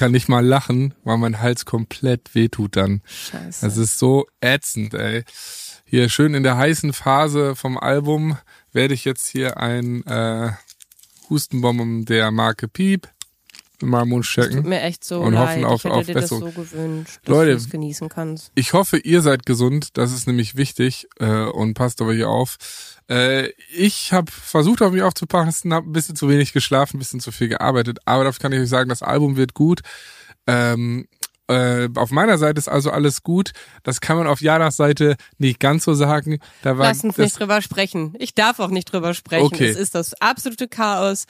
kann nicht mal lachen, weil mein Hals komplett wehtut dann. Scheiße. Das ist so ätzend, ey. Hier schön in der heißen Phase vom Album werde ich jetzt hier ein äh, Hustenbomben der Marke Piep meinem Mund stecken. Tut mir echt so und leid. hoffen auf, ich hätte auf dir Besserung. das so gewünscht, dass Leute, du es genießen kannst. Ich hoffe, ihr seid gesund. Das ist nämlich wichtig äh, und passt aber hier auf. Äh, ich habe versucht, auf mich aufzupassen, habe ein bisschen zu wenig geschlafen, ein bisschen zu viel gearbeitet. Aber dafür kann ich euch sagen, das Album wird gut. Ähm, äh, auf meiner Seite ist also alles gut. Das kann man auf Janas Seite nicht ganz so sagen. Da war Lass uns nicht drüber sprechen. Ich darf auch nicht drüber sprechen. Okay. Es ist das absolute Chaos.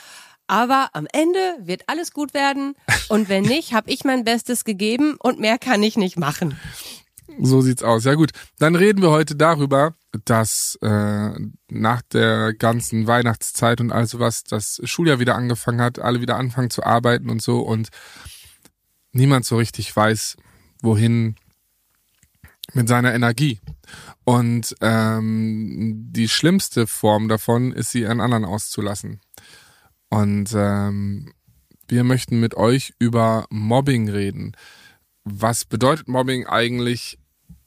Aber am Ende wird alles gut werden. Und wenn nicht, habe ich mein Bestes gegeben und mehr kann ich nicht machen. So sieht's aus. Ja gut, dann reden wir heute darüber, dass äh, nach der ganzen Weihnachtszeit und all sowas das Schuljahr wieder angefangen hat, alle wieder anfangen zu arbeiten und so und niemand so richtig weiß, wohin mit seiner Energie. Und ähm, die schlimmste Form davon ist, sie an anderen auszulassen. Und ähm, wir möchten mit euch über Mobbing reden. Was bedeutet Mobbing eigentlich?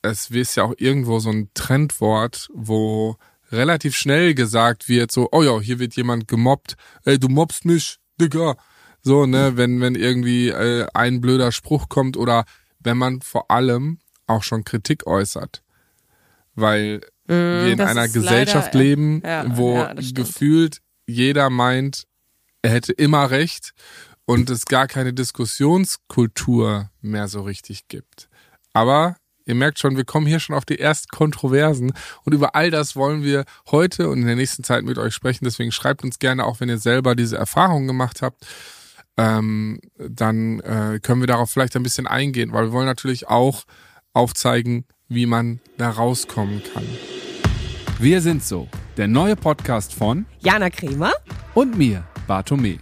Es ist ja auch irgendwo so ein Trendwort, wo relativ schnell gesagt wird, so, oh ja, hier wird jemand gemobbt, ey, du mobbst mich, Digga. So, ne, wenn, wenn irgendwie äh, ein blöder Spruch kommt oder wenn man vor allem auch schon Kritik äußert. Weil wir in einer Gesellschaft leider, leben, ja, wo ja, gefühlt jeder meint, er hätte immer recht und es gar keine Diskussionskultur mehr so richtig gibt. Aber ihr merkt schon, wir kommen hier schon auf die ersten Kontroversen und über all das wollen wir heute und in der nächsten Zeit mit euch sprechen. Deswegen schreibt uns gerne, auch wenn ihr selber diese Erfahrungen gemacht habt, ähm, dann äh, können wir darauf vielleicht ein bisschen eingehen, weil wir wollen natürlich auch aufzeigen, wie man da rauskommen kann. Wir sind so, der neue Podcast von Jana Kremer? und mir, Bartome.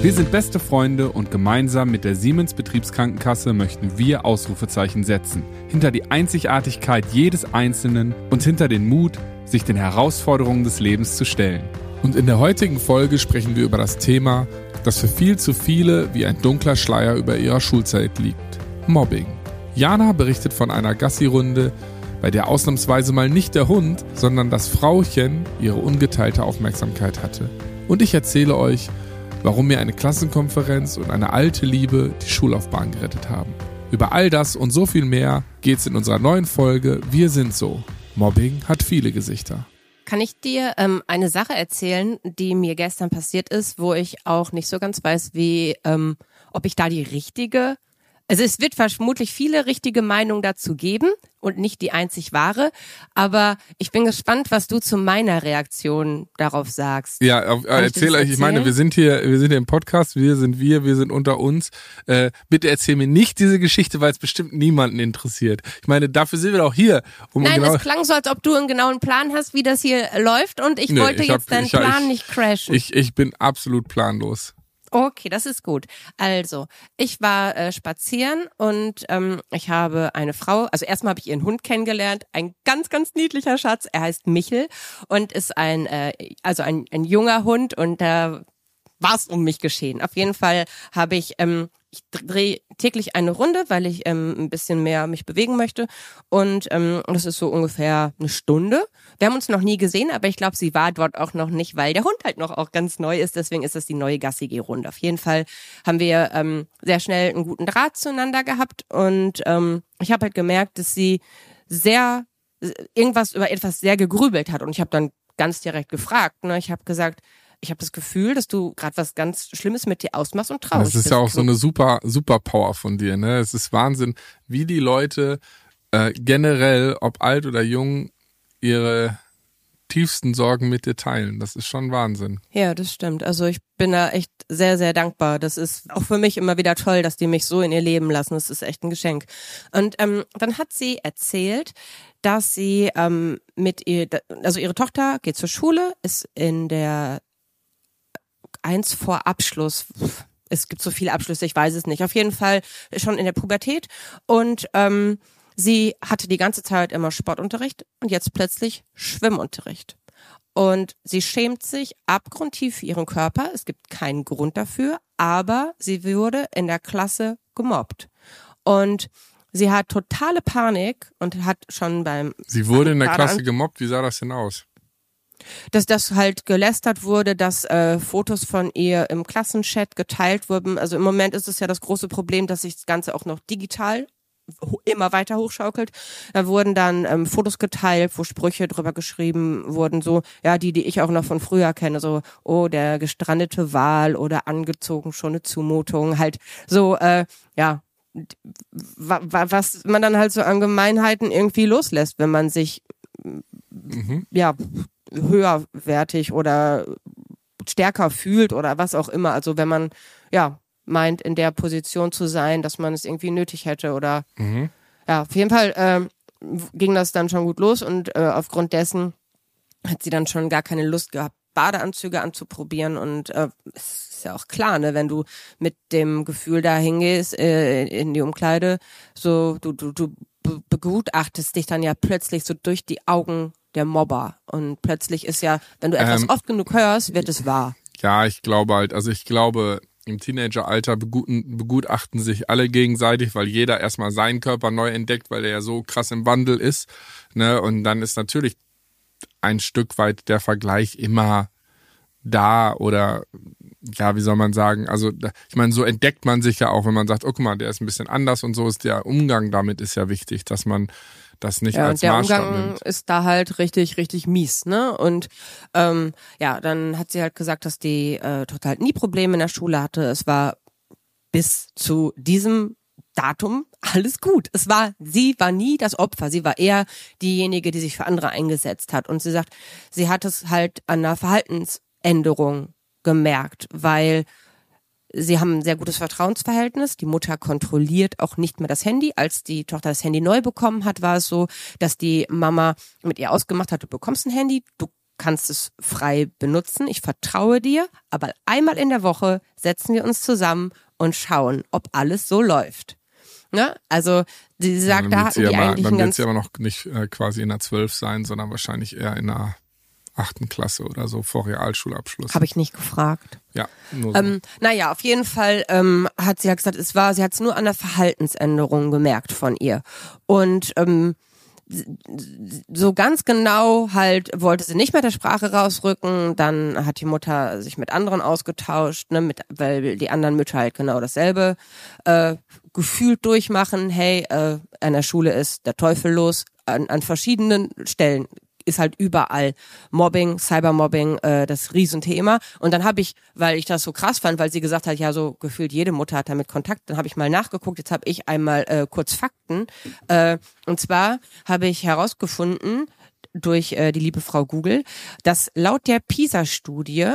Wir sind beste Freunde und gemeinsam mit der Siemens Betriebskrankenkasse möchten wir Ausrufezeichen setzen. Hinter die Einzigartigkeit jedes Einzelnen und hinter den Mut, sich den Herausforderungen des Lebens zu stellen. Und in der heutigen Folge sprechen wir über das Thema, das für viel zu viele wie ein dunkler Schleier über ihrer Schulzeit liegt. Mobbing. Jana berichtet von einer Gassi-Runde, bei der ausnahmsweise mal nicht der Hund, sondern das Frauchen ihre ungeteilte Aufmerksamkeit hatte. Und ich erzähle euch, warum mir eine Klassenkonferenz und eine alte Liebe die Schullaufbahn gerettet haben. Über all das und so viel mehr geht's in unserer neuen Folge Wir sind so. Mobbing hat viele Gesichter. Kann ich dir ähm, eine Sache erzählen, die mir gestern passiert ist, wo ich auch nicht so ganz weiß, wie, ähm, ob ich da die richtige also es wird vermutlich viele richtige Meinungen dazu geben und nicht die einzig wahre, aber ich bin gespannt, was du zu meiner Reaktion darauf sagst. Ja, auf, äh, dir erzähl euch, ich meine, wir sind hier, wir sind hier im Podcast, wir sind wir, wir sind unter uns. Äh, bitte erzähl mir nicht diese Geschichte, weil es bestimmt niemanden interessiert. Ich meine, dafür sind wir auch hier, um Nein, genau. es klang so, als ob du einen genauen Plan hast, wie das hier läuft und ich Nee, wollte ich hab- jetzt deinen hab- Plan ich- nicht crashen. Ich, ich bin absolut planlos. Okay, das ist gut. Also, ich war äh, spazieren und ähm, ich habe eine Frau, also erstmal habe ich ihren Hund kennengelernt, ein ganz, ganz niedlicher Schatz. Er heißt Michel und ist ein, äh, also ein, ein junger Hund und da war es um mich geschehen. Auf jeden Fall habe ich, ähm, ich drehe täglich eine Runde, weil ich ähm, ein bisschen mehr mich bewegen möchte. Und ähm, das ist so ungefähr eine Stunde. Wir haben uns noch nie gesehen, aber ich glaube, sie war dort auch noch nicht, weil der Hund halt noch auch ganz neu ist. Deswegen ist das die neue Gassi-G-Runde. Auf jeden Fall haben wir ähm, sehr schnell einen guten Draht zueinander gehabt. Und ähm, ich habe halt gemerkt, dass sie sehr irgendwas über etwas sehr gegrübelt hat. Und ich habe dann ganz direkt gefragt. Ne? Ich habe gesagt, ich habe das Gefühl, dass du gerade was ganz Schlimmes mit dir ausmachst und traurig Das ist ja auch so eine super, super Power von dir, ne? Es ist Wahnsinn, wie die Leute äh, generell, ob alt oder jung, ihre tiefsten Sorgen mit dir teilen. Das ist schon Wahnsinn. Ja, das stimmt. Also ich bin da echt sehr, sehr dankbar. Das ist auch für mich immer wieder toll, dass die mich so in ihr Leben lassen. Das ist echt ein Geschenk. Und ähm, dann hat sie erzählt, dass sie ähm, mit ihr, also ihre Tochter geht zur Schule, ist in der eins vor Abschluss. Es gibt so viele Abschlüsse, ich weiß es nicht. Auf jeden Fall schon in der Pubertät und ähm, sie hatte die ganze Zeit immer Sportunterricht und jetzt plötzlich Schwimmunterricht. und sie schämt sich abgrundtief für ihren Körper. Es gibt keinen Grund dafür, aber sie wurde in der Klasse gemobbt. Und sie hat totale Panik und hat schon beim Sie wurde in der Klasse gemobbt. Wie sah das denn aus? Dass das halt gelästert wurde, dass äh, Fotos von ihr im Klassenchat geteilt wurden. Also im Moment ist es ja das große Problem, dass sich das Ganze auch noch digital immer weiter hochschaukelt. Da wurden dann ähm, Fotos geteilt, wo Sprüche drüber geschrieben wurden, so, ja, die, die ich auch noch von früher kenne, so, oh, der gestrandete Wal oder angezogen, schon eine Zumutung, halt so, äh, ja, was man dann halt so an Gemeinheiten irgendwie loslässt, wenn man sich, mhm. ja, höherwertig oder stärker fühlt oder was auch immer. Also wenn man, ja, meint, in der Position zu sein, dass man es irgendwie nötig hätte oder, mhm. ja, auf jeden Fall ähm, ging das dann schon gut los und äh, aufgrund dessen hat sie dann schon gar keine Lust gehabt, Badeanzüge anzuprobieren und äh, es ist ja auch klar, ne, wenn du mit dem Gefühl da hingehst äh, in die Umkleide, so du du du begutachtest dich dann ja plötzlich so durch die Augen der Mobber. Und plötzlich ist ja, wenn du etwas ähm, oft genug hörst, wird es wahr. Ja, ich glaube halt, also ich glaube, im Teenageralter begutachten sich alle gegenseitig, weil jeder erstmal seinen Körper neu entdeckt, weil er ja so krass im Wandel ist. Ne? Und dann ist natürlich ein Stück weit der Vergleich immer da oder ja, wie soll man sagen, also ich meine, so entdeckt man sich ja auch, wenn man sagt, oh guck mal, der ist ein bisschen anders und so ist der Umgang damit ist ja wichtig, dass man das nicht ja, als der Maßstab Umgang nimmt. ist da halt richtig, richtig mies, ne? Und ähm, ja, dann hat sie halt gesagt, dass die äh, total nie Probleme in der Schule hatte. Es war bis zu diesem Datum alles gut. Es war, sie war nie das Opfer. Sie war eher diejenige, die sich für andere eingesetzt hat. Und sie sagt, sie hat es halt an einer Verhaltensänderung gemerkt, weil Sie haben ein sehr gutes Vertrauensverhältnis. Die Mutter kontrolliert auch nicht mehr das Handy. Als die Tochter das Handy neu bekommen hat, war es so, dass die Mama mit ihr ausgemacht hat, du bekommst ein Handy, du kannst es frei benutzen. Ich vertraue dir, aber einmal in der Woche setzen wir uns zusammen und schauen, ob alles so läuft. Ne? Also sie sagt, ja, da hatten die aber, eigentlich Dann wird sie aber noch nicht äh, quasi in der 12 sein, sondern wahrscheinlich eher in der achten Klasse oder so vor Realschulabschluss. Habe ich nicht gefragt. Ja. Nur so. Ähm, naja, auf jeden Fall ähm, hat sie ja gesagt, es war, sie hat es nur an der Verhaltensänderung gemerkt von ihr. Und ähm, so ganz genau halt wollte sie nicht mehr der Sprache rausrücken. Dann hat die Mutter sich mit anderen ausgetauscht, ne, mit, weil die anderen Mütter halt genau dasselbe äh, gefühlt durchmachen. Hey, äh, an der Schule ist der Teufel los. An, an verschiedenen Stellen ist halt überall Mobbing, Cybermobbing, äh, das Riesenthema. Und dann habe ich, weil ich das so krass fand, weil sie gesagt hat, ja, so gefühlt jede Mutter hat damit Kontakt, dann habe ich mal nachgeguckt, jetzt habe ich einmal äh, kurz Fakten. Äh, und zwar habe ich herausgefunden, durch äh, die liebe Frau Google, dass laut der PISA-Studie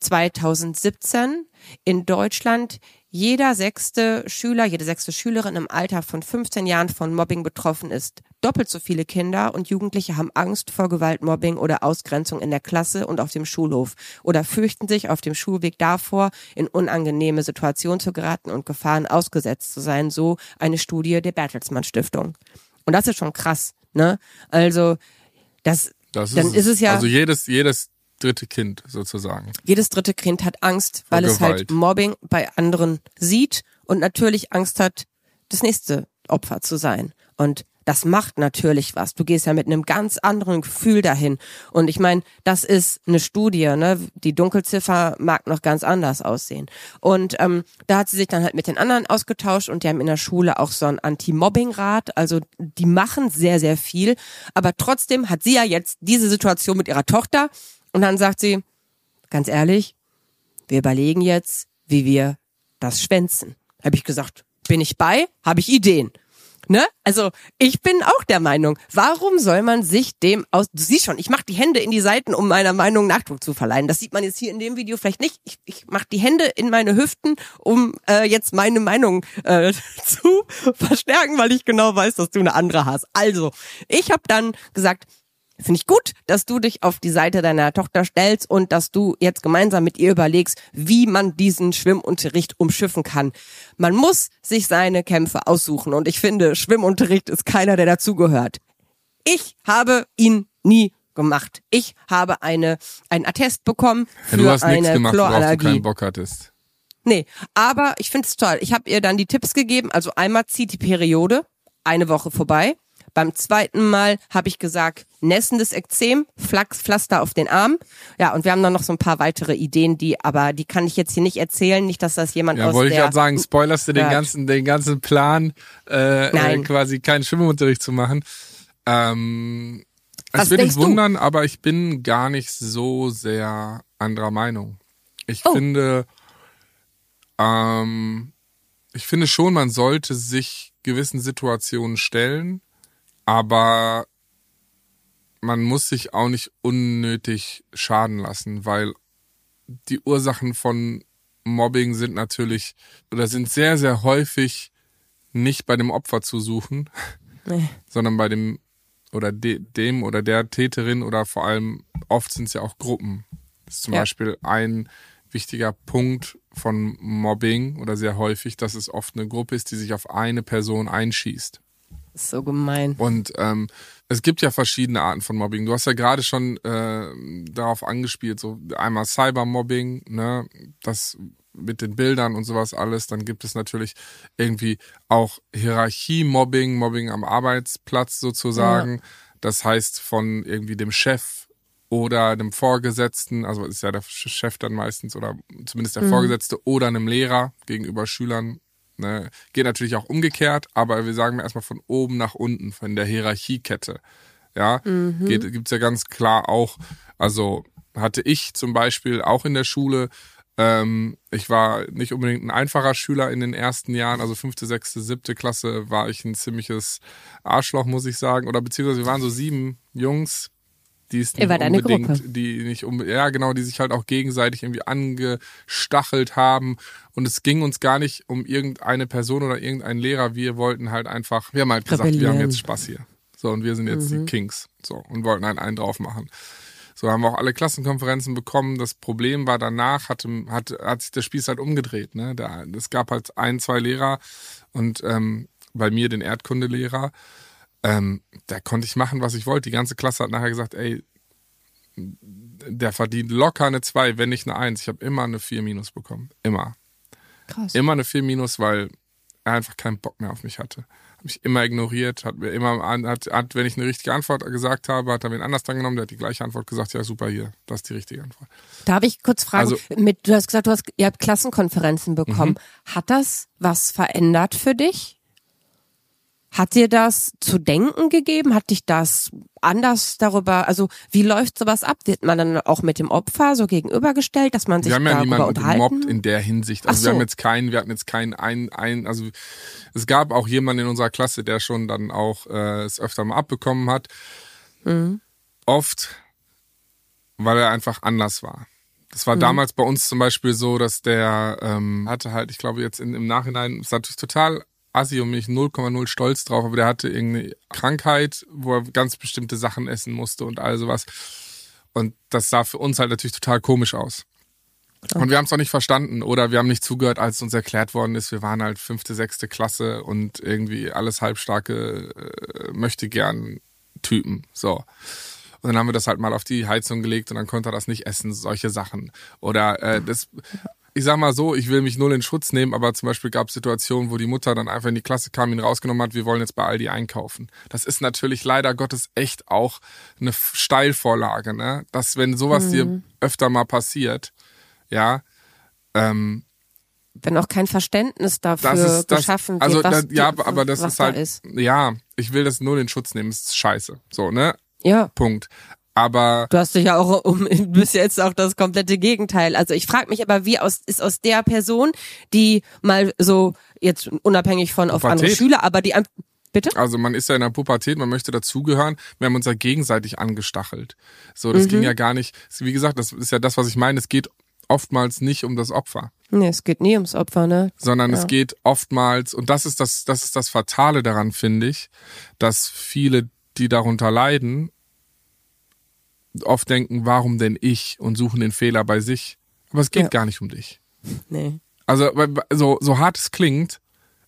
2017 in Deutschland jeder sechste Schüler, jede sechste Schülerin im Alter von 15 Jahren von Mobbing betroffen ist. Doppelt so viele Kinder und Jugendliche haben Angst vor Gewalt, Mobbing oder Ausgrenzung in der Klasse und auf dem Schulhof oder fürchten sich auf dem Schulweg davor, in unangenehme Situationen zu geraten und Gefahren ausgesetzt zu sein, so eine Studie der Bertelsmann Stiftung. Und das ist schon krass, ne? Also, das, das ist dann ist es ja. Also jedes, jedes dritte Kind sozusagen. Jedes dritte Kind hat Angst, weil es halt Mobbing bei anderen sieht und natürlich Angst hat, das nächste Opfer zu sein. Und das macht natürlich was. Du gehst ja mit einem ganz anderen Gefühl dahin. Und ich meine, das ist eine Studie, ne? Die Dunkelziffer mag noch ganz anders aussehen. Und ähm, da hat sie sich dann halt mit den anderen ausgetauscht und die haben in der Schule auch so einen Anti-Mobbing-Rat. Also die machen sehr, sehr viel. Aber trotzdem hat sie ja jetzt diese Situation mit ihrer Tochter und dann sagt sie, ganz ehrlich, wir überlegen jetzt, wie wir das schwänzen. Habe ich gesagt, bin ich bei, habe ich Ideen. Ne? Also ich bin auch der Meinung, warum soll man sich dem aus... Du siehst schon, ich mache die Hände in die Seiten, um meiner Meinung Nachdruck zu verleihen. Das sieht man jetzt hier in dem Video vielleicht nicht. Ich, ich mache die Hände in meine Hüften, um äh, jetzt meine Meinung äh, zu verstärken, weil ich genau weiß, dass du eine andere hast. Also, ich habe dann gesagt, Finde ich gut, dass du dich auf die Seite deiner Tochter stellst und dass du jetzt gemeinsam mit ihr überlegst, wie man diesen Schwimmunterricht umschiffen kann. Man muss sich seine Kämpfe aussuchen und ich finde, Schwimmunterricht ist keiner, der dazugehört. Ich habe ihn nie gemacht. Ich habe eine ein Attest bekommen für Ja, du hast nichts eine gemacht, worauf du Chlorallergie. keinen Bock hattest. Nee, aber ich find's toll. Ich habe ihr dann die Tipps gegeben. Also einmal zieht die Periode, eine Woche vorbei. Beim zweiten Mal habe ich gesagt, nässendes Ekzem, Flachs, Pflaster auf den Arm. Ja, und wir haben dann noch so ein paar weitere Ideen, die, aber die kann ich jetzt hier nicht erzählen. Nicht, dass das jemand Ja, aus wollte ich gerade sagen, spoilerst du den ganzen, den ganzen Plan, äh, äh, Nein. quasi keinen Schwimmunterricht zu machen. Ähm, es denkst dich du? wundern, aber ich bin gar nicht so sehr anderer Meinung. Ich Oh. finde, ähm, ich finde schon, man sollte sich gewissen Situationen stellen, aber man muss sich auch nicht unnötig schaden lassen, weil die Ursachen von Mobbing sind natürlich oder sind sehr, sehr häufig nicht bei dem Opfer zu suchen, Nee. sondern bei dem oder de, dem oder der Täterin oder vor allem oft sind es ja auch Gruppen. Das ist zum Ja. Beispiel ein wichtiger Punkt von Mobbing oder sehr häufig, dass es oft eine Gruppe ist, die sich auf eine Person einschießt. Das ist so gemein. Und ähm, es gibt ja verschiedene Arten von Mobbing. Du hast ja gerade schon äh, darauf angespielt, so einmal Cybermobbing, ne, das mit den Bildern und sowas alles. Dann gibt es natürlich irgendwie auch Hierarchie-Mobbing, Mobbing am Arbeitsplatz sozusagen. Das heißt von irgendwie dem Chef oder dem Vorgesetzten, also ist ja der Chef dann meistens oder zumindest der Vorgesetzte oder einem Lehrer gegenüber Schülern. Ne? Geht natürlich auch umgekehrt, aber wir sagen erstmal von oben nach unten, von der Hierarchiekette. Ja, geht, gibt's ja ganz klar auch, also hatte ich zum Beispiel auch in der Schule, ähm, ich war nicht unbedingt ein einfacher Schüler in den ersten Jahren, also fünfte, sechste, siebte Klasse war ich ein ziemliches Arschloch, muss ich sagen. Oder beziehungsweise wir waren so sieben Jungs, die Ihr nicht unbedingt, die nicht um, ja genau, die sich halt auch gegenseitig irgendwie angestachelt haben. Und es ging uns gar nicht um irgendeine Person oder irgendeinen Lehrer. Wir wollten halt einfach, wir haben halt gesagt, wir haben jetzt Spaß hier. So, und wir sind jetzt die Kings. So, und wollten halt einen drauf machen. So haben wir auch alle Klassenkonferenzen bekommen. Das Problem war danach, hatte, hat, hat sich der Spieß halt umgedreht. Ne? Da, es gab halt ein, zwei Lehrer und ähm, bei mir den Erdkundelehrer. Ähm, da konnte ich machen, was ich wollte. Die ganze Klasse hat nachher gesagt, ey, der verdient locker eine 2, wenn nicht eine 1. Ich habe immer eine 4 minus bekommen. Immer. Krass. Immer eine 4 minus, weil er einfach keinen Bock mehr auf mich hatte. Hat mich immer ignoriert, hat mir immer, hat, hat, wenn ich eine richtige Antwort gesagt habe, hat er wen anders dran genommen, der hat die gleiche Antwort gesagt, ja super, hier, das ist die richtige Antwort. Darf ich kurz fragen, Also- mit, du hast gesagt, du hast, ihr habt Klassenkonferenzen bekommen. Mhm. Hat das was verändert für dich? Hat dir das zu denken gegeben? Hat dich das anders darüber, also wie läuft sowas ab? Wird man dann auch mit dem Opfer so gegenübergestellt, dass man sich wir haben ja darüber niemanden unterhalten? gemobbt in der Hinsicht. Also Ach wir so. haben jetzt keinen, wir hatten jetzt keinen ein, ein, also es gab auch jemanden in unserer Klasse, der schon dann auch äh, es öfter mal abbekommen hat. Mhm. Oft, weil er einfach anders war. Das war damals bei uns zum Beispiel so, dass der ähm, hatte halt, ich glaube jetzt in, im Nachhinein, ist natürlich total assi und mich 0,0 stolz drauf, aber der hatte irgendeine Krankheit, wo er ganz bestimmte Sachen essen musste und all sowas. Und das sah für uns halt natürlich total komisch aus. Und wir haben es auch nicht verstanden oder wir haben nicht zugehört, als uns erklärt worden ist, wir waren halt fünfte, sechste Klasse und irgendwie alles halbstarke äh, möchte gern Typen. So. Und dann haben wir das halt mal auf die Heizung gelegt und dann konnte er das nicht essen, solche Sachen. Oder äh, das, ich sag mal so, ich will mich null in Schutz nehmen, aber zum Beispiel gab es Situationen, wo die Mutter dann einfach in die Klasse kam, ihn rausgenommen hat, wir wollen jetzt bei Aldi einkaufen. Das ist natürlich leider Gottes echt auch eine Steilvorlage, ne? Dass wenn sowas dir öfter mal passiert, ja, ähm, Wenn auch kein Verständnis dafür das ist das, geschaffen wird, also was, da, ja, die- aber das ist halt, ist. ja, ich will das null in Schutz nehmen, ist scheiße, so, ne? Ja. Punkt. Aber Du hast dich ja auch um, ja jetzt auch das komplette Gegenteil. Also ich frage mich aber, wie aus, ist aus der Person, die mal so, jetzt unabhängig von auf andere Pubertät. Schüler, aber die, bitte? Also man ist ja in der Pubertät, man möchte dazugehören. Wir haben uns ja gegenseitig angestachelt. So, das Mhm. ging ja gar nicht. Wie gesagt, das ist ja das, was ich meine. Es geht oftmals nicht um das Opfer, Nee, es geht nie ums Opfer, ne? sondern Ja. es geht oftmals, und das ist das, das ist das Fatale daran, finde ich, dass viele, die darunter leiden, oft denken, warum denn ich und suchen den Fehler bei sich. Aber es geht Ja. gar nicht um dich. Nee. Also so, so hart es klingt,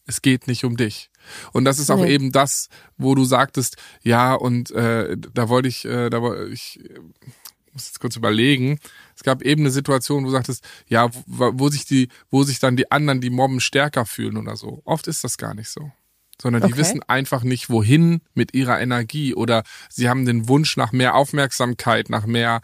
es geht nicht um dich. Und das ist auch Nee. eben das, wo du sagtest, ja, und äh, da wollte ich, äh, da wollte ich, äh, muss jetzt kurz überlegen. Es gab eben eine Situation, wo du sagtest, ja, wo, wo sich die, wo sich dann die anderen, die mobben, stärker fühlen oder so. Oft ist das gar nicht so. Sondern die Okay. wissen einfach nicht, wohin mit ihrer Energie oder sie haben den Wunsch nach mehr Aufmerksamkeit, nach mehr,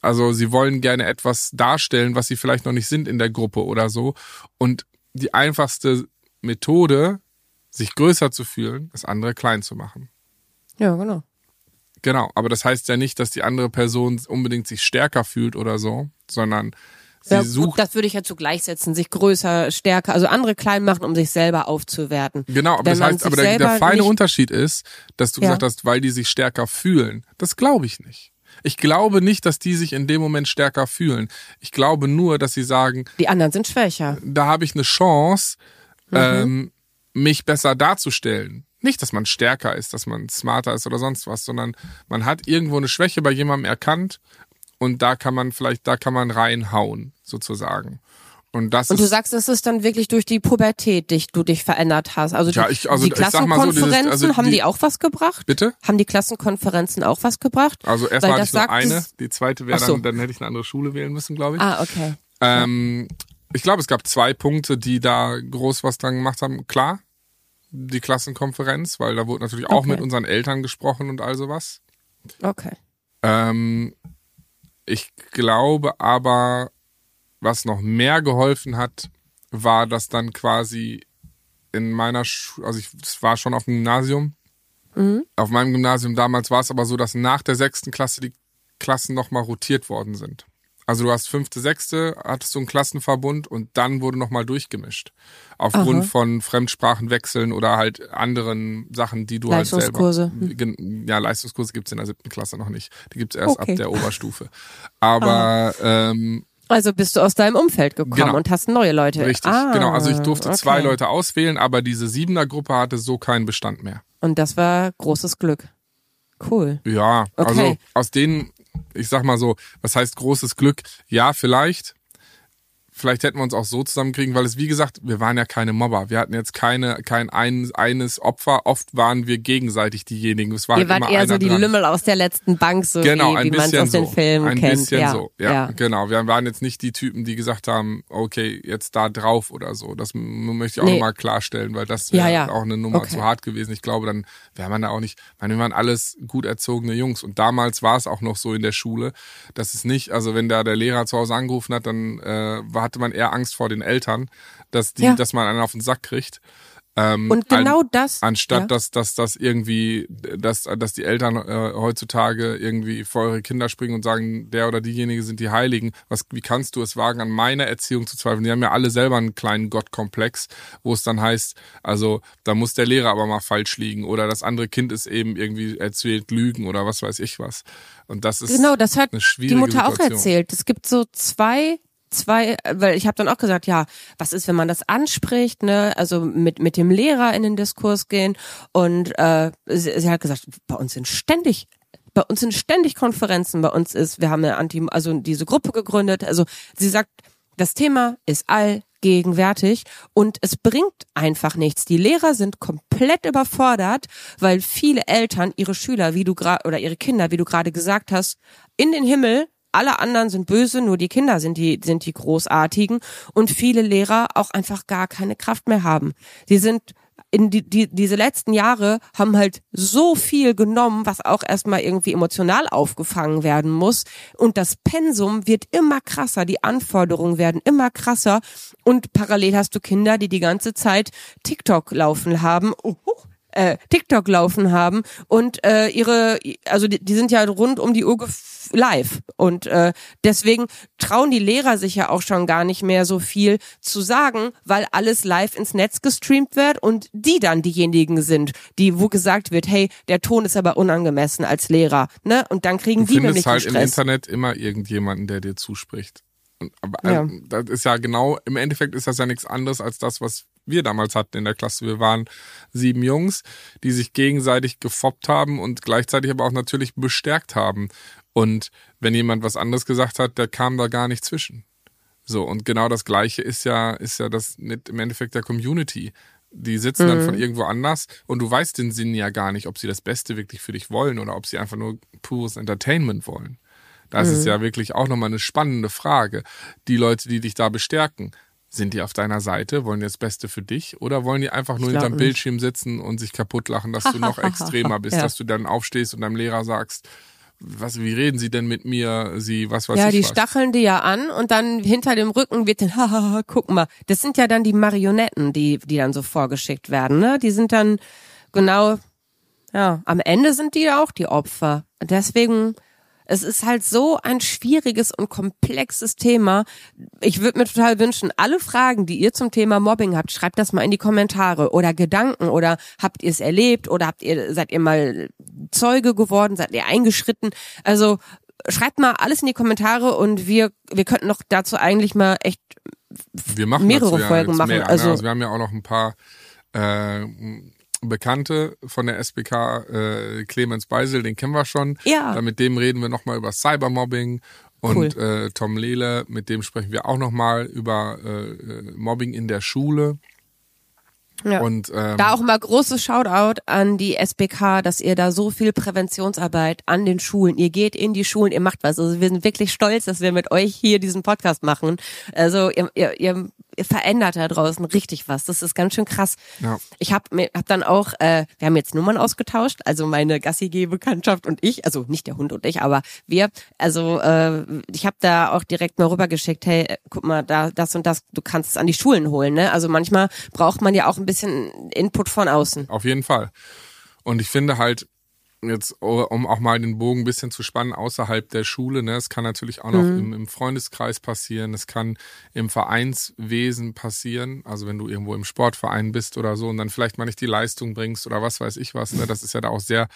also sie wollen gerne etwas darstellen, was sie vielleicht noch nicht sind in der Gruppe oder so. Und die einfachste Methode, sich größer zu fühlen, ist andere klein zu machen. Ja, genau. Genau, aber das heißt ja nicht, dass die andere Person unbedingt sich stärker fühlt oder so, sondern sie Ja, gut, sucht. das würde ich jetzt so gleichsetzen, sich größer, stärker, also andere klein machen, um sich selber aufzuwerten. Genau, aber Wenn das heißt, aber der, der feine Unterschied ist, dass du Ja. gesagt hast, weil die sich stärker fühlen. Das glaube ich nicht. Ich glaube nicht, dass die sich in dem Moment stärker fühlen. Ich glaube nur, dass sie sagen, Die anderen sind schwächer. da habe ich eine Chance, Mhm. ähm, mich besser darzustellen. Nicht, dass man stärker ist, dass man smarter ist oder sonst was, sondern man hat irgendwo eine Schwäche bei jemandem erkannt und da kann man vielleicht, da kann man reinhauen, sozusagen. Und das Und du ist, sagst, es ist dann wirklich durch die Pubertät, dich, du dich verändert hast. Also, Ja, die, ich- also die mal so, dieses- Klassenkonferenzen, also haben die- die auch was gebracht? bitte? Haben die Klassenkonferenzen auch was gebracht? Also erstmal hatte ich nur eine, die zweite wäre so. dann, dann hätte ich eine andere Schule wählen müssen, glaube ich. Ah, okay. Ähm, ich glaube, es gab zwei Punkte, die da groß was dran gemacht haben. Klar, die Klassenkonferenz, weil da wurde natürlich auch Okay. mit unseren Eltern gesprochen und all sowas. Okay. Ähm, ich glaube aber, was noch mehr geholfen hat, war, dass dann quasi in meiner, Schu also ich, war schon auf dem Gymnasium. Auf meinem Gymnasium damals war es aber so, dass nach der sechsten Klasse die Klassen nochmal rotiert worden sind. Also du hast fünfte, sechste, hattest du einen Klassenverbund und dann wurde nochmal durchgemischt. Aufgrund Aha. von Fremdsprachenwechseln oder halt anderen Sachen, die du halt selber. Leistungskurse. Gen- Ja, Leistungskurse gibt's in der siebten Klasse noch nicht. Die gibt's erst Okay. ab der Oberstufe. Aber ähm, Also bist du aus deinem Umfeld gekommen Genau. und hast neue Leute. richtig, ah, genau. Also ich durfte okay. zwei Leute auswählen, aber diese Siebener-Gruppe hatte so keinen Bestand mehr. Und das war großes Glück. Cool. Ja, Okay. also aus denen, ich sag mal so, was heißt großes Glück? Ja, vielleicht. Vielleicht hätten wir uns auch so zusammenkriegen, weil es, wie gesagt, wir waren ja keine Mobber. Wir hatten jetzt keine, kein ein, eines Opfer. Oft waren wir gegenseitig diejenigen. Es war Ihr halt wart eher so die dran. Lümmel aus der letzten Bank, so genau, wie, wie man es bisschen aus den so. Filmen ein kennt. bisschen ja. so, ja, ja. genau. Wir waren jetzt nicht die Typen, die gesagt haben, okay, jetzt da drauf oder so. Das möchte ich auch Nee. nochmal klarstellen, weil das wäre Ja, auch eine Nummer Okay. zu hart gewesen. Ich glaube, dann wäre man da auch nicht, ich meine, wir waren alles gut erzogene Jungs und damals war es auch noch so in der Schule, dass es nicht, also wenn da der Lehrer zu Hause angerufen hat, dann äh, hatte man eher Angst vor den Eltern, dass die, Ja. dass man einen auf den Sack kriegt. Ähm, Und genau das. Anstatt ja. dass, dass, dass irgendwie, dass, dass die Eltern äh, heutzutage irgendwie vor eure Kinder springen und sagen, der oder diejenige sind die Heiligen. Was, wie kannst du es wagen, an meiner Erziehung zu zweifeln? Die haben ja alle selber einen kleinen Gottkomplex, wo es dann heißt, also da muss der Lehrer aber mal falsch liegen oder das andere Kind ist eben irgendwie erzählt Lügen oder was weiß ich was. Und das ist Genau, das hat die Mutter auch Situation. erzählt. Es gibt so zwei zwei, weil ich habe dann auch gesagt, ja, was ist, wenn man das anspricht, ne? Also mit mit dem Lehrer in den Diskurs gehen und äh, sie, sie hat gesagt, bei uns sind ständig bei uns sind ständig Konferenzen, bei uns ist, wir haben eine Anti, also diese Gruppe gegründet. Also sie sagt, das Thema ist allgegenwärtig und es bringt einfach nichts. Die Lehrer sind komplett überfordert, weil viele Eltern ihre Schüler, wie du gerade oder ihre Kinder, wie du gerade gesagt hast, in den Himmel alle anderen sind böse, nur die Kinder sind die, sind die Großartigen und viele Lehrer auch einfach gar keine Kraft mehr haben. Sie sind in die, die, diese letzten Jahre haben halt so viel genommen, was auch erstmal irgendwie emotional aufgefangen werden muss. Und das Pensum wird immer krasser, die Anforderungen werden immer krasser. Und parallel hast du Kinder, die die ganze Zeit TikTok laufen haben. Oh, äh, TikTok laufen haben und äh, ihre, also die, die sind ja rund um die Uhr live und äh, deswegen trauen die Lehrer sich ja auch schon gar nicht mehr so viel zu sagen, weil alles live ins Netz gestreamt wird und die dann diejenigen sind, die wo gesagt wird, hey, der Ton ist aber unangemessen als Lehrer, ne? Und dann kriegen Du die nämlich findest halt den im Stress. Internet immer irgendjemanden, der dir zuspricht. Und, aber Ja. äh, das ist ja genau, im Endeffekt ist das ja nichts anderes als das, was wir damals hatten in der Klasse. Wir waren sieben Jungs, die sich gegenseitig gefoppt haben und gleichzeitig aber auch natürlich bestärkt haben. Und wenn jemand was anderes gesagt hat, der kam da gar nicht zwischen. So, und genau das Gleiche ist ja, ist ja das mit im Endeffekt der Community. Die sitzen dann von irgendwo anders und du weißt den Sinn ja gar nicht, ob sie das Beste wirklich für dich wollen oder ob sie einfach nur pures Entertainment wollen. Das ist ja wirklich auch nochmal eine spannende Frage. Die Leute, die dich da bestärken, sind die auf deiner Seite, wollen die das Beste für dich oder wollen die einfach nur hinterm. Bildschirm sitzen und sich kaputt lachen, dass du noch extremer bist, Ja. dass du dann aufstehst und deinem Lehrer sagst, was, wie reden sie denn mit mir? Sie, was weiß ja, ich die was. stacheln die ja an und dann hinter dem Rücken wird dann, hahaha, guck mal. Das sind ja dann die Marionetten, die, die dann so vorgeschickt werden, ne? Die sind dann genau, ja, am Ende sind die ja auch die Opfer. Deswegen, es ist halt so ein schwieriges und komplexes Thema. Ich würde mir total wünschen, alle Fragen, die ihr zum Thema Mobbing habt, schreibt das mal in die Kommentare oder Gedanken oder habt ihr es erlebt oder habt ihr, seid ihr mal Zeuge geworden, seid ihr eingeschritten? Also, schreibt mal alles in die Kommentare und wir, wir könnten noch dazu eigentlich mal echt mehrere ja Folgen jetzt machen, Mehr, also- ne? also wir haben ja auch noch ein paar äh, Bekannte von der SBK, äh, Clemens Beisel, den kennen wir schon. Ja. Dann mit dem reden wir nochmal über Cybermobbing. Und Cool. äh, Tom Lehle, mit dem sprechen wir auch nochmal über äh, Mobbing in der Schule. Ja. Und ähm, Da auch mal großes Shoutout an die SBK, dass ihr da so viel Präventionsarbeit an den Schulen, ihr geht in die Schulen, ihr macht was. Also wir sind wirklich stolz, dass wir mit euch hier diesen Podcast machen. Also ihr, ihr, ihr verändert da draußen richtig was. Das ist ganz schön krass. Ja. Ich habe mir hab dann auch, äh, wir haben jetzt Nummern ausgetauscht, also meine Gassi-G-Bekanntschaft und ich, also nicht der Hund und ich, aber wir. Also äh, ich habe da auch direkt mal rübergeschickt, hey, äh, guck mal, da das und das, du kannst es an die Schulen holen. Ne? Also manchmal braucht man ja auch ein bisschen Input von außen. Auf jeden Fall. Und ich finde halt, jetzt, um auch mal den Bogen ein bisschen zu spannen, außerhalb der Schule, ne, es kann natürlich auch noch im, im Freundeskreis passieren, es kann im Vereinswesen passieren, also wenn du irgendwo im Sportverein bist oder so und dann vielleicht mal nicht die Leistung bringst oder was weiß ich was, ne, das ist ja da auch sehr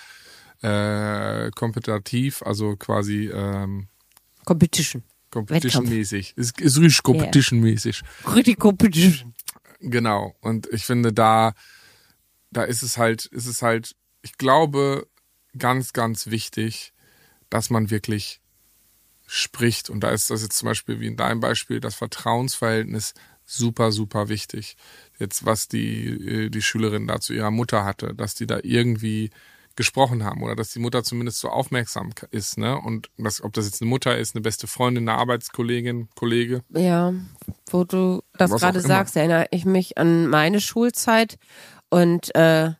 äh, kompetitiv, also quasi ähm, Competition. competition-mäßig. Ist, ist richtig competition-mäßig. Richtig Competition. Genau. Und ich finde, da, da ist es halt, ist es halt, ich glaube, ganz, ganz wichtig, dass man wirklich spricht. Und da ist das jetzt zum Beispiel wie in deinem Beispiel das Vertrauensverhältnis super, super wichtig. Jetzt, was die, äh, die Schülerin da zu ihrer Mutter hatte, dass die da irgendwie gesprochen haben oder dass die Mutter zumindest so aufmerksam ist, ne? Und das, ob das jetzt eine Mutter ist, eine beste Freundin, eine Arbeitskollegin, Kollege. Ja, wo du das Was gerade sagst, erinnere ich mich an meine Schulzeit und äh,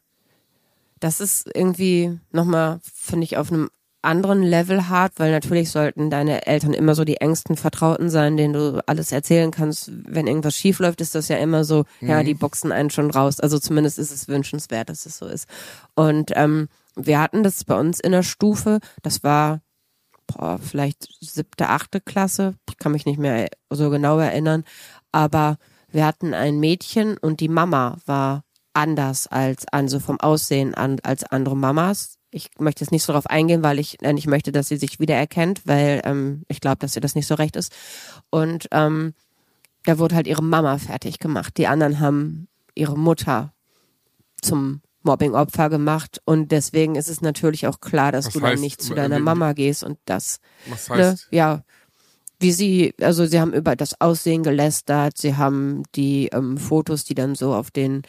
das ist irgendwie nochmal, finde ich, auf einem anderen Level hart, weil natürlich sollten deine Eltern immer so die engsten Vertrauten sein, denen du alles erzählen kannst. Wenn irgendwas schief läuft, ist das ja immer so, ja, die boxen einen schon raus. Also zumindest ist es wünschenswert, dass es so ist. Und ähm, wir hatten das bei uns in der Stufe, das war boah, vielleicht siebte, achte Klasse, ich kann mich nicht mehr so genau erinnern, aber wir hatten ein Mädchen und die Mama war anders als, also vom Aussehen an, als andere Mamas. Ich möchte jetzt nicht so darauf eingehen, weil ich äh, nicht möchte, dass sie sich wiedererkennt, weil ähm, ich glaube, dass ihr das nicht so recht ist. Und ähm, da wurde halt ihre Mama fertig gemacht. Die anderen haben ihre Mutter zum Mobbing-Opfer gemacht und deswegen ist es natürlich auch klar, dass Was du dann heißt, nicht zu äh, deiner Mama gehst und das Was ne, heißt, ja, wie sie, also sie haben über das Aussehen gelästert, sie haben die ähm, Fotos, die dann so auf den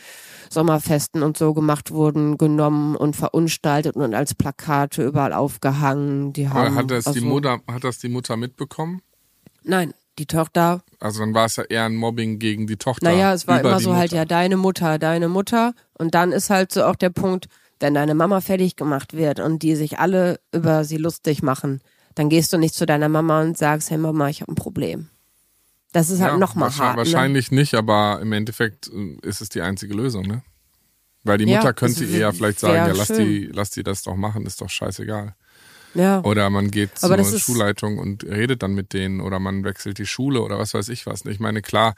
Sommerfesten und so gemacht wurden, genommen und verunstaltet und als Plakate überall aufgehangen. Die haben, hat das die also- Mutter, hat das die Mutter mitbekommen? Nein, die Tochter. Also dann war es ja eher ein Mobbing gegen die Tochter. Naja, es war immer die so halt Mutter. ja deine Mutter, deine Mutter. Und dann ist halt so auch der Punkt, wenn deine Mama fertig gemacht wird und die sich alle über sie lustig machen, dann gehst du nicht zu deiner Mama und sagst, hey Mama, ich habe ein Problem. Das ist halt Ja, noch mal wahrscheinlich, hart. Ne? wahrscheinlich nicht, aber im Endeffekt äh, ist es die einzige Lösung, ne? Weil die Ja, Mutter könnte das ihr ja vielleicht sagen, ja, lass schön. die, lass die das doch machen, ist doch scheißegal. Ja. Oder man geht zur Schulleitung und redet dann mit denen oder man wechselt die Schule oder was weiß ich was. Ich meine, klar,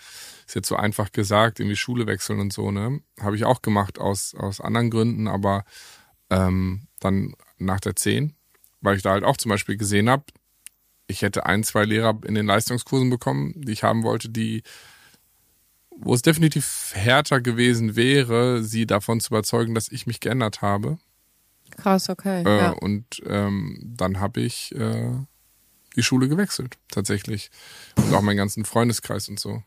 ist jetzt so einfach gesagt, irgendwie Schule wechseln und so, ne? Habe ich auch gemacht aus, aus anderen Gründen, aber ähm, dann nach der 10, weil ich da halt auch zum Beispiel gesehen habe, ich hätte ein, zwei Lehrer in den Leistungskursen bekommen, die ich haben wollte, die wo es definitiv härter gewesen wäre, sie davon zu überzeugen, dass ich mich geändert habe. Krass, okay. Äh, ja. Und ähm, dann habe ich äh, die Schule gewechselt, tatsächlich. Und auch meinen ganzen Freundeskreis und so.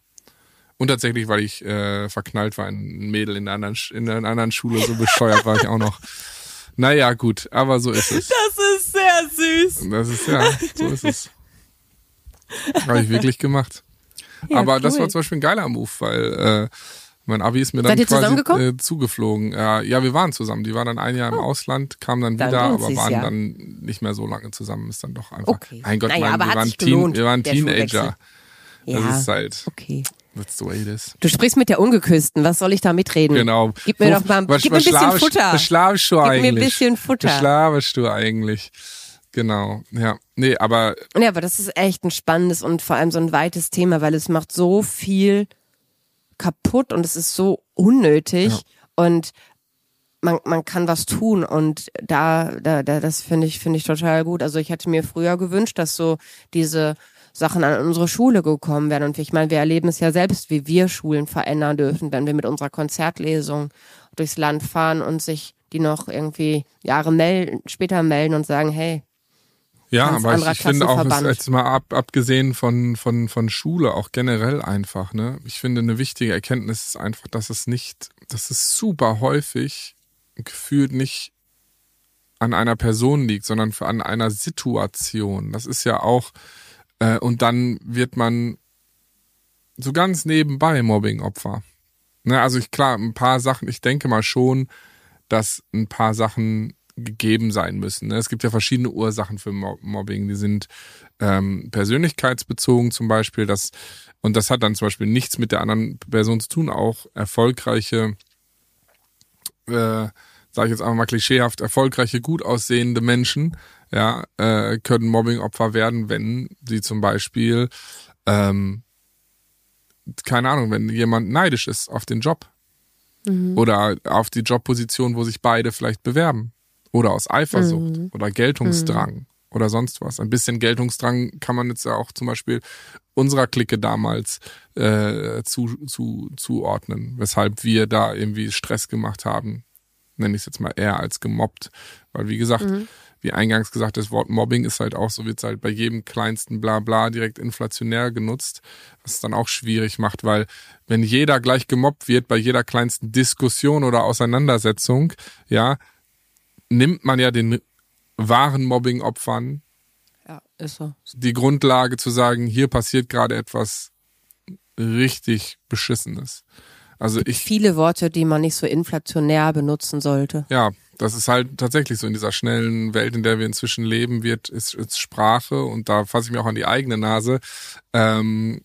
Und tatsächlich, weil ich äh, verknallt war in ein Mädel in einer anderen, Sch- in einer anderen Schule, so bescheuert war ich auch noch. Naja, gut, aber so ist es. Das süß. Das ist ja, so ist es. Habe ich wirklich gemacht. Ja, aber das cool. war zum Beispiel ein geiler Move, weil äh, mein Abi ist mir dann quasi äh, zugeflogen. Ja, ja, wir waren zusammen. Die waren dann ein Jahr im Ausland, kamen dann Oh. Dann wieder, aber waren ja. dann nicht mehr so lange zusammen. Ist dann doch einfach. Okay. Mein Gott, Naja, mein, aber wir, waren Teen, wir waren. Teenager. Ja, Das ist halt, okay. that's the way it is. Du sprichst mit der Ungeküssten. Was soll ich da mitreden? Genau. Gib mir Wo- doch mal, was, gib mir ein bisschen Futter. Was schlafst du Gib mir eigentlich? ein bisschen Futter. Was schlafst du eigentlich? Genau, ja. Nee, aber Ja, aber das ist echt ein spannendes und vor allem so ein weites Thema, weil es macht so viel kaputt und es ist so unnötig Ja. und man, man kann was tun und da, da, da das finde ich, finde ich total gut. Also ich hätte mir früher gewünscht, dass so diese Sachen an unsere Schule gekommen wären. Und ich meine, wir erleben es ja selbst, wie wir Schulen verändern dürfen, wenn wir mit unserer Konzertlesung durchs Land fahren und sich die noch irgendwie Jahre melden, später melden und sagen, hey, Ja, Ganz aber ich, ich finde auch, jetzt mal ab, abgesehen von, von, von Schule, auch generell einfach, ne? Ich finde, eine wichtige Erkenntnis ist einfach, dass es nicht, dass es super häufig gefühlt nicht an einer Person liegt, sondern an einer Situation. Das ist ja auch, äh, und dann wird man so ganz nebenbei Mobbing-Opfer. Ne, also ich, klar, ein paar Sachen, ich denke mal schon, dass ein paar Sachen gegeben sein müssen. Ne? Es gibt ja verschiedene Ursachen für Mo- Mobbing. Die sind ähm, persönlichkeitsbezogen zum Beispiel. Das, und das hat dann zum Beispiel nichts mit der anderen Person zu tun. Auch erfolgreiche, äh, sage ich jetzt einfach mal klischeehaft, erfolgreiche, gut aussehende Menschen ja, äh, können Mobbingopfer werden, wenn sie zum Beispiel, ähm, keine Ahnung, wenn jemand neidisch ist auf den Job oder auf die Jobposition, wo sich beide vielleicht bewerben. Oder aus Eifersucht oder Geltungsdrang oder sonst was. Ein bisschen Geltungsdrang kann man jetzt ja auch zum Beispiel unserer Clique damals äh, zu, zu, zuordnen, weshalb wir da irgendwie Stress gemacht haben. Nenne ich es jetzt mal eher als gemobbt. Weil wie gesagt, wie eingangs gesagt, das Wort Mobbing ist halt auch so, wird halt bei jedem kleinsten Blabla direkt inflationär genutzt, was es dann auch schwierig macht, weil wenn jeder gleich gemobbt wird bei jeder kleinsten Diskussion oder Auseinandersetzung, ja, nimmt man ja den wahren Mobbing-Opfern ja, ist so. die Grundlage zu sagen, hier passiert gerade etwas richtig Beschissenes. Also ich, Viele Worte, die man nicht so inflationär benutzen sollte. ja, das ist halt tatsächlich so in dieser schnellen Welt, in der wir inzwischen leben, wird ist, ist Sprache und da fasse ich mir auch an die eigene Nase, ähm,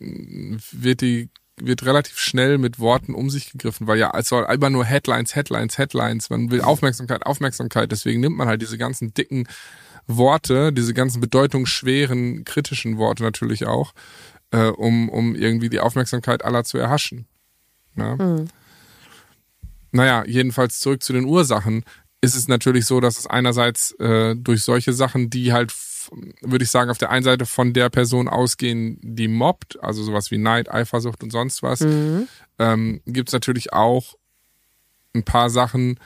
wird die wird relativ schnell mit Worten um sich gegriffen, weil ja es soll immer nur Headlines, Headlines, Headlines. Man will Aufmerksamkeit, Aufmerksamkeit. Deswegen nimmt man halt diese ganzen dicken Worte, diese ganzen bedeutungsschweren, kritischen Worte natürlich auch, äh, um um irgendwie die Aufmerksamkeit aller zu erhaschen. Ne? Naja, jedenfalls zurück zu den Ursachen ist es natürlich so, dass es einerseits äh, durch solche Sachen, die halt, würde ich sagen, auf der einen Seite von der Person ausgehen, die mobbt, also sowas wie Neid, Eifersucht und sonst was, ähm, gibt es natürlich auch ein paar Sachen,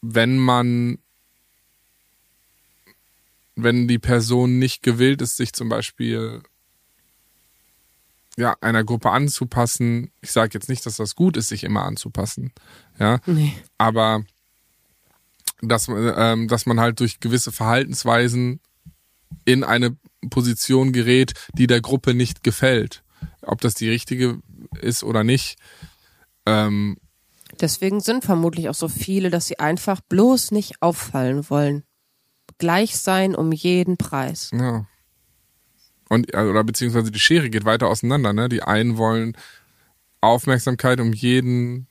wenn man, wenn die Person nicht gewillt ist, sich zum Beispiel ja, einer Gruppe anzupassen. Ich sage jetzt nicht, dass das gut ist, sich immer anzupassen. Ja, Nee. aber dass, ähm, dass man halt durch gewisse Verhaltensweisen in eine Position gerät, die der Gruppe nicht gefällt. Ob das die richtige ist oder nicht. Ähm, Deswegen sind vermutlich auch so viele, dass sie einfach bloß nicht auffallen wollen. Gleich sein um jeden Preis. ja. Und, oder beziehungsweise die Schere geht weiter auseinander, ne? Die einen wollen Aufmerksamkeit um jeden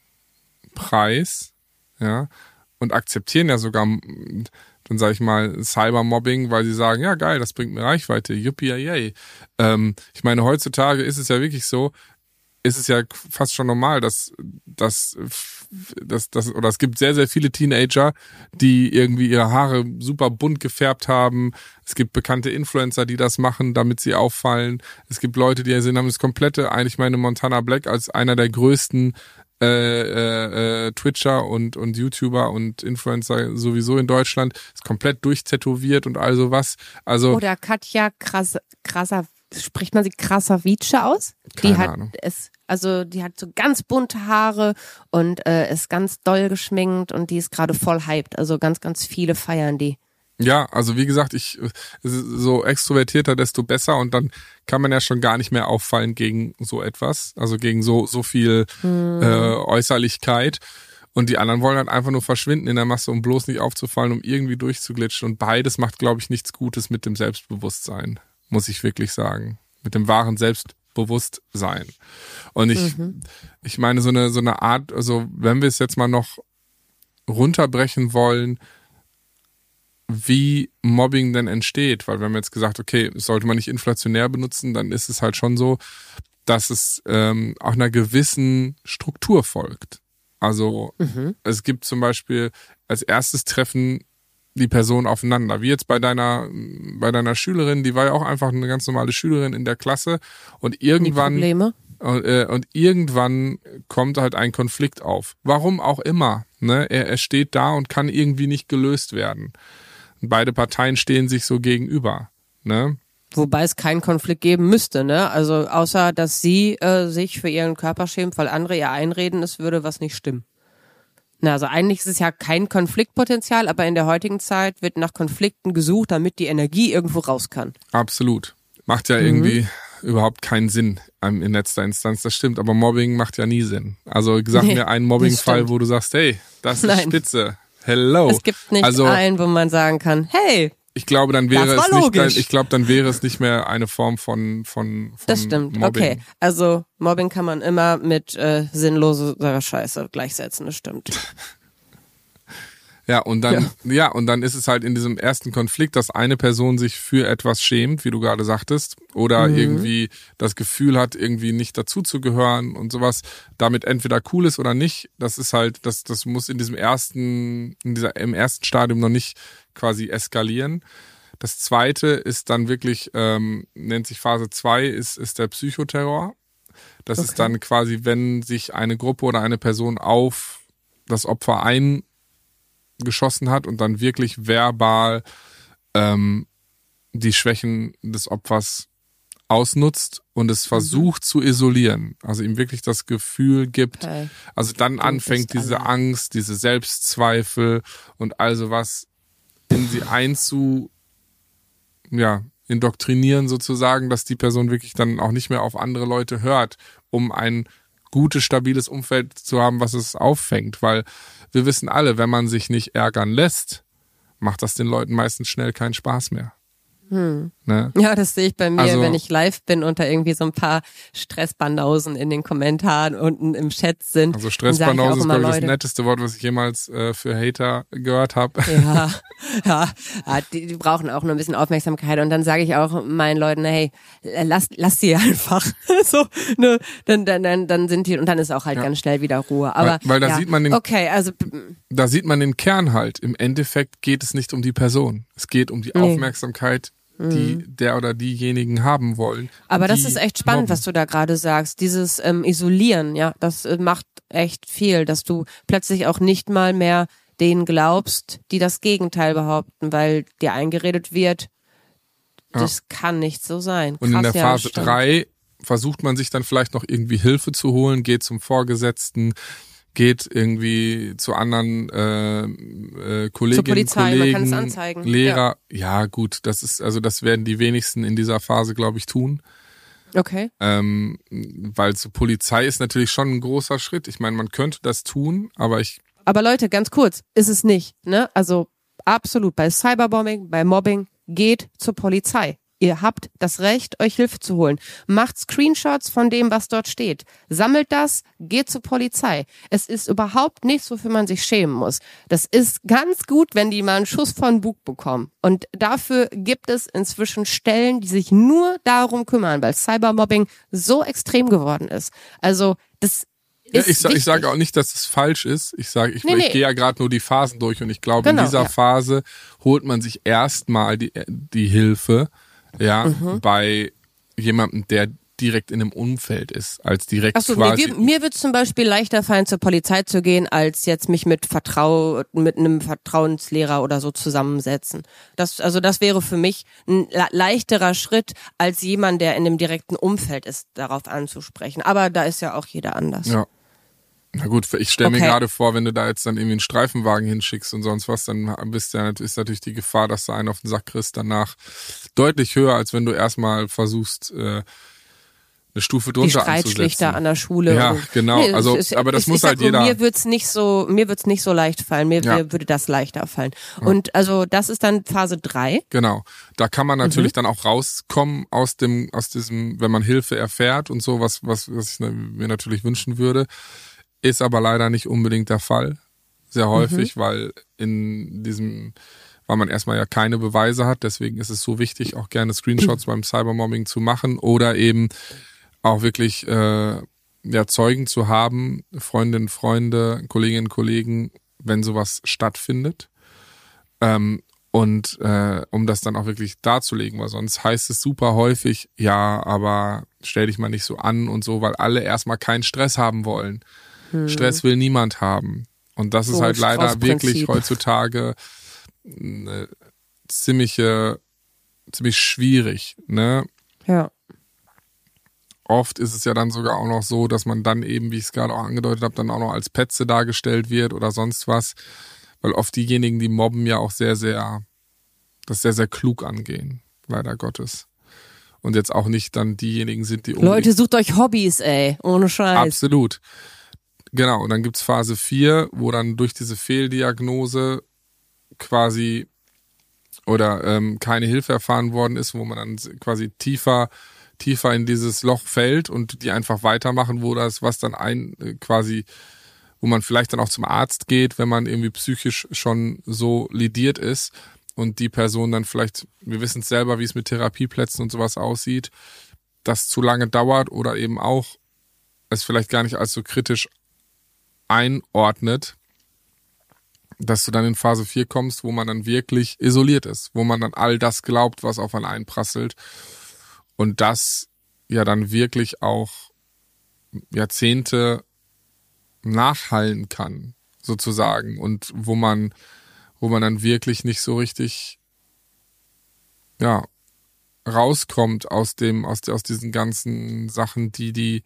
Preis, ja, und akzeptieren ja sogar, dann sage ich mal, Cybermobbing, weil sie sagen, ja geil, das bringt mir Reichweite, yippie yay. Ähm, ich meine, heutzutage ist es ja wirklich so, ist es ja fast schon normal, dass, dass, dass, dass, oder es gibt sehr, sehr viele Teenager, die irgendwie ihre Haare super bunt gefärbt haben. Es gibt bekannte Influencer, die das machen, damit sie auffallen. Es gibt Leute, die sind, haben das komplette, eigentlich meine Montana Black als einer der größten äh, äh, äh, Twitcher und, und YouTuber und Influencer sowieso in Deutschland, ist komplett durchtätowiert und all sowas. Also, Oder Katja Kras Krasa spricht man sie Krasavice aus? Keine die hat Ahnung. es, also die hat so ganz bunte Haare und äh, ist ganz doll geschminkt und die ist gerade voll hyped. Also ganz, ganz viele feiern die. Ja, also wie gesagt, ich ist so extrovertierter, desto besser und dann kann man ja schon gar nicht mehr auffallen gegen so etwas, also gegen so so viel Hm. äh, Äußerlichkeit. Und die anderen wollen halt einfach nur verschwinden in der Masse, um bloß nicht aufzufallen, um irgendwie durchzuglitschen. Und beides macht, glaube ich, nichts Gutes mit dem Selbstbewusstsein, muss ich wirklich sagen. Mit dem wahren Selbstbewusstsein. Und ich, ich meine, so eine, so eine Art, also wenn wir es jetzt mal noch runterbrechen wollen, wie Mobbing denn entsteht, weil wir haben jetzt gesagt, okay, sollte man nicht inflationär benutzen, dann ist es halt schon so, dass es ähm, auch einer gewissen Struktur folgt. Also es gibt zum Beispiel als erstes Treffen die Personen aufeinander. Wie jetzt bei deiner bei deiner Schülerin, die war ja auch einfach eine ganz normale Schülerin in der Klasse und irgendwann und, äh, und irgendwann kommt halt ein Konflikt auf. Warum auch immer. Ne? Er, er steht da und kann irgendwie nicht gelöst werden. Beide Parteien stehen sich so gegenüber. Ne? Wobei es keinen Konflikt geben müsste, ne? Also außer, dass sie äh, sich für ihren Körper schämt, weil andere ihr einreden, es würde was nicht stimmen. Na, also eigentlich ist es ja kein Konfliktpotenzial, aber in der heutigen Zeit wird nach Konflikten gesucht, damit die Energie irgendwo raus kann. Absolut. Macht ja Mhm. irgendwie überhaupt keinen Sinn ähm, in letzter Instanz. Das stimmt, aber Mobbing macht ja nie Sinn. Also sag Nee, mir einen Mobbing-Fall, wo du sagst, hey, das ist Nein. spitze. Hello. Es gibt nicht also, einen, wo man sagen kann, hey, ich glaube, dann wäre es nicht, ich glaube, dann wäre es nicht mehr eine Form von, von, von das stimmt. Mobbing. Okay, also Mobbing kann man immer mit äh, sinnloser Scheiße gleichsetzen, das stimmt. Ja, und dann, ja. und dann ist es halt in diesem ersten Konflikt, dass eine Person sich für etwas schämt, wie du gerade sagtest, oder irgendwie das Gefühl hat, irgendwie nicht dazuzugehören und sowas, damit entweder cool ist oder nicht. Das ist halt, das, das muss in diesem ersten, in dieser, im ersten Stadium noch nicht quasi eskalieren. Das zweite ist dann wirklich, ähm, nennt sich Phase 2, ist, ist der Psychoterror. Das ist dann quasi, wenn sich eine Gruppe oder eine Person auf das Opfer eingeschossen hat und dann wirklich verbal ähm, die Schwächen des Opfers ausnutzt und es versucht zu isolieren. Also ihm wirklich das Gefühl gibt, Okay. also dann anfängt bist diese allein. Angst, diese Selbstzweifel und all sowas in sie einzu, ja, indoktrinieren sozusagen, dass die Person wirklich dann auch nicht mehr auf andere Leute hört, um ein gutes, stabiles Umfeld zu haben, was es auffängt. Weil wir wissen alle, wenn man sich nicht ärgern lässt, macht das den Leuten meistens schnell keinen Spaß mehr. Ne? Ja, das sehe ich bei mir, Also- wenn ich live bin und da irgendwie so ein paar Stressbanausen in den Kommentaren unten im Chat sind. Also Stressbanause auch ist, glaube ich, das netteste Wort, was ich jemals äh, für Hater gehört habe. Ja, ja, ja die, die brauchen auch nur ein bisschen Aufmerksamkeit und dann sage ich auch meinen Leuten, hey, lass, lass die einfach. so, ne, dann, dann, dann, dann sind die und dann ist auch halt Ja. ganz schnell wieder Ruhe. Aber Weil- weil da ja, sieht man den- Okay, also da sieht man den Kern halt. Im Endeffekt geht es nicht um die Person. Es geht um die Nee. Aufmerksamkeit, die der oder diejenigen haben wollen. Aber das ist echt spannend, mobben. was du da gerade sagst. Dieses ähm, Isolieren, ja, das äh, macht echt viel, dass du plötzlich auch nicht mal mehr denen glaubst, die das Gegenteil behaupten, weil dir eingeredet wird, das kann nicht so sein. Und in Krass, der ja, Phase stimmt. 3 versucht man sich dann vielleicht noch irgendwie Hilfe zu holen, geht zum Vorgesetzten, geht irgendwie zu anderen äh, äh, Kolleginnen, Polizei, man Kollegen, kann es anzeigen. Lehrer. Ja. gut, das ist also das werden die wenigsten in dieser Phase, glaube ich, tun. Okay. Ähm, weil zur Polizei ist natürlich schon ein großer Schritt. Ich meine, man könnte das tun, aber ich Aber Leute, ganz kurz, ist es nicht, ne? Also absolut bei Cyberbombing, bei Mobbing, geht zur Polizei. Ihr habt das Recht, euch Hilfe zu holen. Macht Screenshots von dem, was dort steht. Sammelt das, geht zur Polizei. Es ist überhaupt nichts, wofür man sich schämen muss. Das ist ganz gut, wenn die mal einen Schuss von Bug bekommen. Und dafür gibt es inzwischen Stellen, die sich nur darum kümmern, weil Cybermobbing so extrem geworden ist. Also das Ja, ist ich, sa- ich sage auch nicht, dass es falsch ist. Ich sage, ich, Nee, ich nee. gehe ja gerade nur die Phasen durch und ich glaube, Genau, in dieser ja. Phase holt man sich erstmal die, die Hilfe, ja, Mhm. bei jemandem, der direkt in einem Umfeld ist, als direkt Achso, quasi. mir, mir wird zum Beispiel leichter fallen, zur Polizei zu gehen, als jetzt mich mit Vertrau mit einem Vertrauenslehrer oder so zusammensetzen. Das, also das wäre für mich ein leichterer Schritt, als jemand, der in einem direkten Umfeld ist, darauf anzusprechen. Aber da ist ja auch jeder anders. Ja. Na gut, ich stelle Okay. mir gerade vor, wenn du da jetzt dann irgendwie einen Streifenwagen hinschickst und sonst was, dann bist ja, ist natürlich die Gefahr, dass du einen auf den Sack kriegst danach deutlich höher, als wenn du erstmal versuchst, äh, eine Stufe Die drunter Streitschlichter anzusetzen. an der Schule. Ja, genau. es Also, ist- aber das ich, muss halt jeder- Mir wird's nicht so, mir wird's nicht so leicht fallen. Mir, Ja. mir würde das leichter fallen. Und also das ist dann Phase drei. Genau. Da kann man natürlich Mhm. dann auch rauskommen aus dem, aus diesem, wenn man Hilfe erfährt und so, was, was, was ich mir natürlich wünschen würde. Ist aber leider nicht unbedingt der Fall. Sehr häufig, Mhm. weil in diesem, weil man erstmal ja keine Beweise hat, deswegen ist es so wichtig, auch gerne Screenshots beim Cybermobbing zu machen oder eben auch wirklich äh, ja, Zeugen zu haben, Freundinnen, Freunde, Kolleginnen, Kollegen, wenn sowas stattfindet. Ähm, und äh, um das dann auch wirklich darzulegen, weil sonst heißt es super häufig, ja, aber stell dich mal nicht so an und so, weil alle erstmal keinen Stress haben wollen. Stress will niemand haben. Und das ist So, halt leider wirklich heutzutage eine ziemliche, ziemlich schwierig, ne? Ja. Oft ist es ja dann sogar auch noch so, dass man dann eben, wie ich es gerade auch angedeutet habe, dann auch noch als Petze dargestellt wird oder sonst was. Weil oft diejenigen, die mobben, ja auch sehr, sehr, das sehr, sehr klug angehen. Leider Gottes. Und jetzt auch nicht dann diejenigen sind, die Leute, sucht euch Hobbys, ey. Ohne Scheiß. Absolut. Genau, und dann gibt's Phase 4, wo dann durch diese Fehldiagnose quasi oder ähm, keine Hilfe erfahren worden ist, wo man dann quasi tiefer tiefer in dieses Loch fällt und die einfach weitermachen, wo das, was dann ein äh, quasi, wo man vielleicht dann auch zum Arzt geht, wenn man irgendwie psychisch schon so lidiert ist und die Person dann vielleicht, wir wissen es selber, wie es mit Therapieplätzen und sowas aussieht, das zu lange dauert oder eben auch es vielleicht gar nicht als so kritisch einordnet, dass du dann in Phase 4 kommst, wo man dann wirklich isoliert ist, wo man dann all das glaubt, was auf einen einprasselt. Und das ja dann wirklich auch Jahrzehnte nachhallen kann, sozusagen, und wo man, wo man dann wirklich nicht so richtig, ja, rauskommt aus dem, aus, aus diesen ganzen Sachen, die die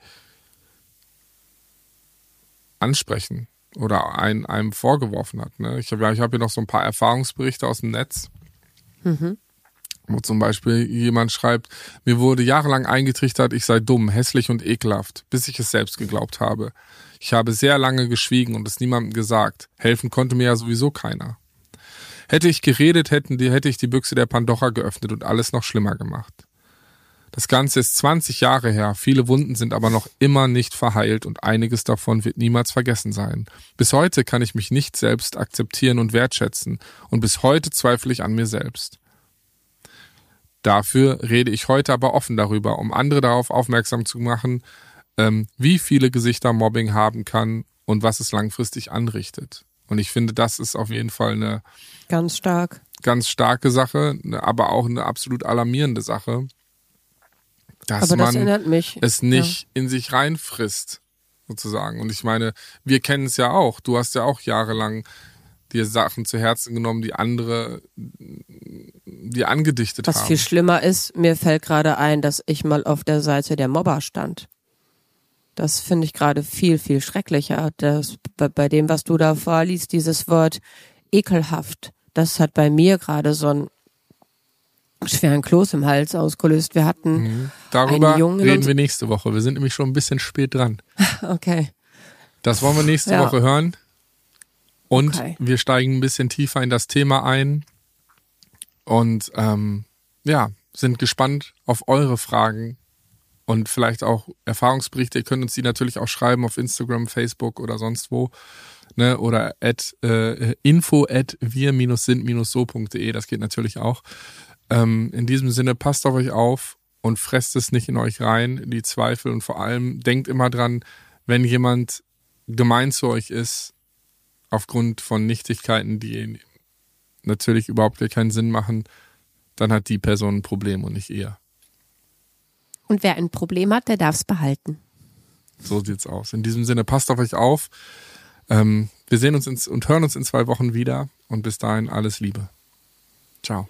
ansprechen oder ein, einem vorgeworfen hat. Ne? Ich habe ja, ich habe hier noch so ein paar Erfahrungsberichte aus dem Netz, wo zum Beispiel jemand schreibt, mir wurde jahrelang eingetrichtert, ich sei dumm, hässlich und ekelhaft, bis ich es selbst geglaubt habe. Ich habe sehr lange geschwiegen und es niemandem gesagt. Helfen konnte mir ja sowieso keiner. Hätte ich geredet, hätten die, hätte ich die Büchse der Pandora geöffnet und alles noch schlimmer gemacht. Das Ganze ist 20 Jahre her, viele Wunden sind aber noch immer nicht verheilt und einiges davon wird niemals vergessen sein. Bis heute kann ich mich nicht selbst akzeptieren und wertschätzen und bis heute zweifle ich an mir selbst. Dafür rede ich heute aber offen darüber, um andere darauf aufmerksam zu machen, ähm, wie viele Gesichter Mobbing haben kann und was es langfristig anrichtet. Und ich finde, das ist auf jeden Fall eine Ganz stark. ganz starke Sache, aber auch eine absolut alarmierende Sache, dass Aber das man erinnert mich. es nicht in sich reinfrisst, sozusagen. Und ich meine, wir kennen es ja auch. Du hast ja auch jahrelang dir Sachen zu Herzen genommen, die andere dir angedichtet Was haben. viel schlimmer ist, mir fällt gerade ein, dass ich mal auf der Seite der Mobber stand. Das finde ich gerade viel, viel schrecklicher. Das, bei, bei dem, was du da vorliest, dieses Wort ekelhaft, das hat bei mir gerade so einen schweren Kloß im Hals ausgelöst. Wir hatten, Darüber Jungen in reden wir nächste Woche. Wir sind nämlich schon ein bisschen spät dran. okay, Das wollen wir nächste Ja. Woche hören. Und Okay. wir steigen ein bisschen tiefer in das Thema ein. Und ähm, ja, sind gespannt auf eure Fragen und vielleicht auch Erfahrungsberichte. Ihr könnt uns die natürlich auch schreiben auf Instagram, Facebook oder sonst wo. Ne, oder at, äh, info at wir-sind-so.de, das geht natürlich auch. Ähm, in diesem Sinne, passt auf euch auf und fresst es nicht in euch rein, die Zweifel und vor allem denkt immer dran, wenn jemand gemein zu euch ist, aufgrund von Nichtigkeiten, die natürlich überhaupt keinen Sinn machen, dann hat die Person ein Problem und nicht ihr. Und wer ein Problem hat, der darf es behalten. So sieht's aus. In diesem Sinne, passt auf euch auf. Ähm, wir sehen uns und hören uns in zwei Wochen wieder. Und bis dahin alles Liebe. Ciao.